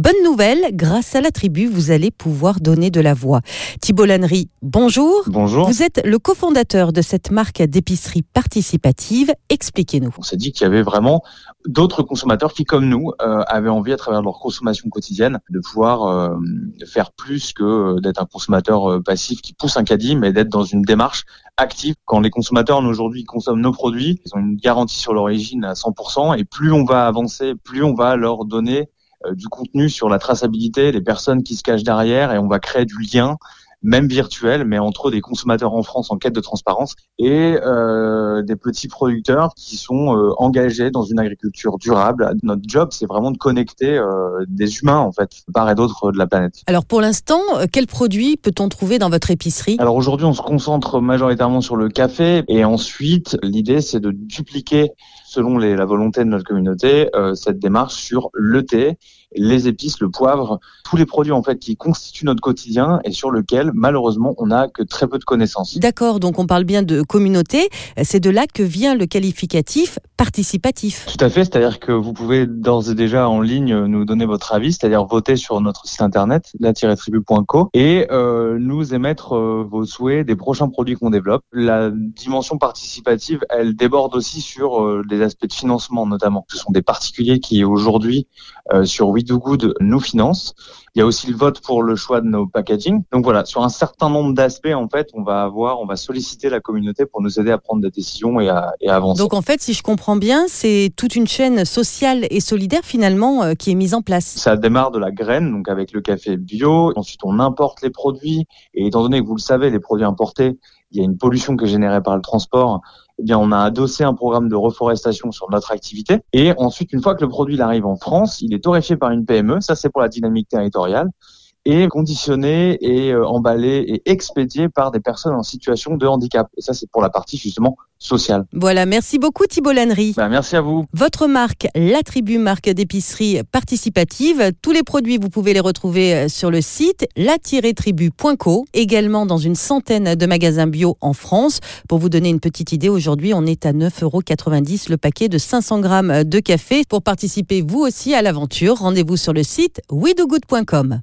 Bonne nouvelle, grâce à la tribu, vous allez pouvoir donner de la voix. Thibault Lannery, bonjour. Bonjour. Vous êtes le cofondateur de cette marque d'épicerie participative. Expliquez-nous. On s'est dit qu'il y avait vraiment d'autres consommateurs qui, comme nous, euh, avaient envie, à travers leur consommation quotidienne, de pouvoir euh, faire plus que d'être un consommateur euh, passif qui pousse un caddie, mais d'être dans une démarche active. Quand les consommateurs aujourd'hui consomment nos produits, ils ont une garantie sur l'origine à 100%, et plus on va avancer, plus on va leur donner du contenu sur la traçabilité, les personnes qui se cachent derrière, et on va créer du lien même virtuel, mais entre des consommateurs en France en quête de transparence et euh, des petits producteurs qui sont euh, engagés dans une agriculture durable. Notre job, c'est vraiment de connecter euh, des humains, en fait, de part et d'autre de la planète. Alors pour l'instant, euh, quels produits peut-on trouver dans votre épicerie? Alors aujourd'hui, on se concentre majoritairement sur le café et ensuite, l'idée, c'est de dupliquer, selon les, la volonté de notre communauté, euh, cette démarche sur le thé, les épices, le poivre, tous les produits en fait qui constituent notre quotidien et sur lequel malheureusement on n'a que très peu de connaissances. D'accord, donc on parle bien de communauté. C'est de là que vient le qualificatif participatif. Tout à fait, c'est-à-dire que vous pouvez d'ores et déjà en ligne nous donner votre avis, c'est-à-dire voter sur notre site internet la-tribu.co et euh, nous émettre euh, vos souhaits des prochains produits qu'on développe. La dimension participative, elle déborde aussi sur euh, les aspects de financement notamment. Ce sont des particuliers qui aujourd'hui euh, sur We Do Good nous financent. Il y a aussi le vote pour le choix de nos packaging. Donc voilà, sur un certain nombre d'aspects, en fait, on va avoir, on va solliciter la communauté pour nous aider à prendre des décisions et à, et à avancer. Donc en fait, si je comprends bien, c'est toute une chaîne sociale et solidaire finalement euh, qui est mise en place. Ça démarre de la graine, donc avec le café bio. Ensuite, on importe les produits. Et étant donné que vous le savez, les produits importés, il y a une pollution qui est générée par le transport. Eh bien, on a adossé un programme de reforestation sur notre activité. Et ensuite, une fois que le produit arrive en France, il est torréfié par une PME. Ça, c'est pour la dynamique territoriale et conditionné et euh, emballé et expédié par des personnes en situation de handicap. Et ça, c'est pour la partie justement sociale. Voilà, merci beaucoup Thibault Lannery. Ben, merci à vous. Votre marque, la Tribu, marque d'épicerie participative. Tous les produits, vous pouvez les retrouver euh, sur le site la-tribu.co, également dans une centaine de magasins bio en France. Pour vous donner une petite idée, aujourd'hui, on est à 9,90 euros le paquet de 500 grammes de café. Pour participer vous aussi à l'aventure, rendez-vous sur le site widogood.com.